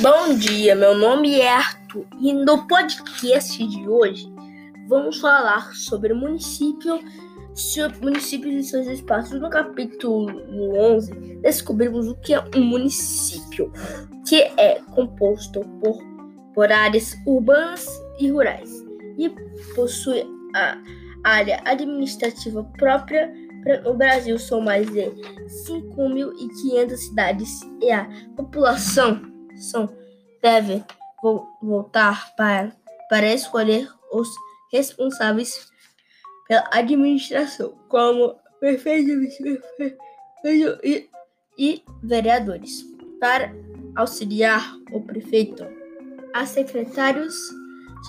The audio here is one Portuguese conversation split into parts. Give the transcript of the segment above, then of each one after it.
Bom dia, meu nome é Arthur e no podcast de hoje vamos falar sobre o município, sobre municípios e seus espaços. No capítulo 11, descobrimos o que é um município, que é composto por, por áreas urbanas e rurais e possui a área administrativa própria. No Brasil são mais de 5.500 cidades e a população são, deve voltar para, para escolher os responsáveis pela administração, como prefeitos e, e vereadores, para auxiliar o prefeito, a secretários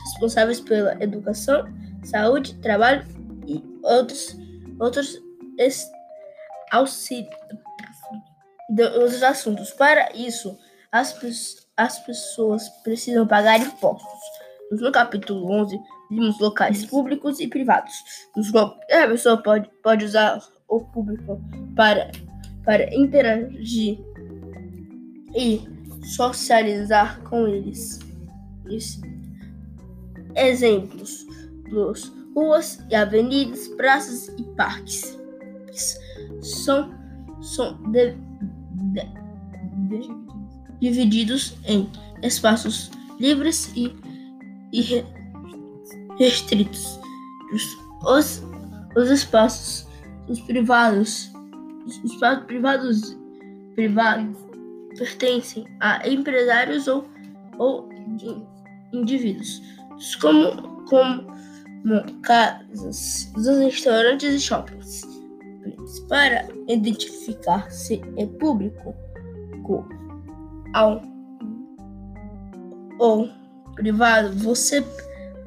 responsáveis pela educação, saúde, trabalho e outros, outros auxílios outros assuntos. Para isso, as, as pessoas precisam pagar impostos. No capítulo 11, vimos locais públicos e privados, nos a pessoa pode, pode usar o público para, para interagir e socializar com eles. Isso. Exemplos dos ruas e avenidas, praças e parques são, são de, de, de, divididos em espaços livres e, e restritos. Os, os espaços os privados, os espaços privados, privados pertencem a empresários ou, ou indivíduos, como, como casas, restaurantes e shoppings. Para identificar se é público, ao ou privado, você,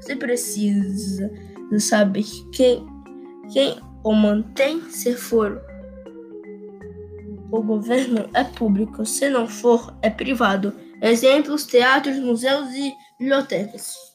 você precisa saber quem, quem o mantém. Se for o governo, é público. Se não for, é privado. Exemplos: teatros, museus e bibliotecas.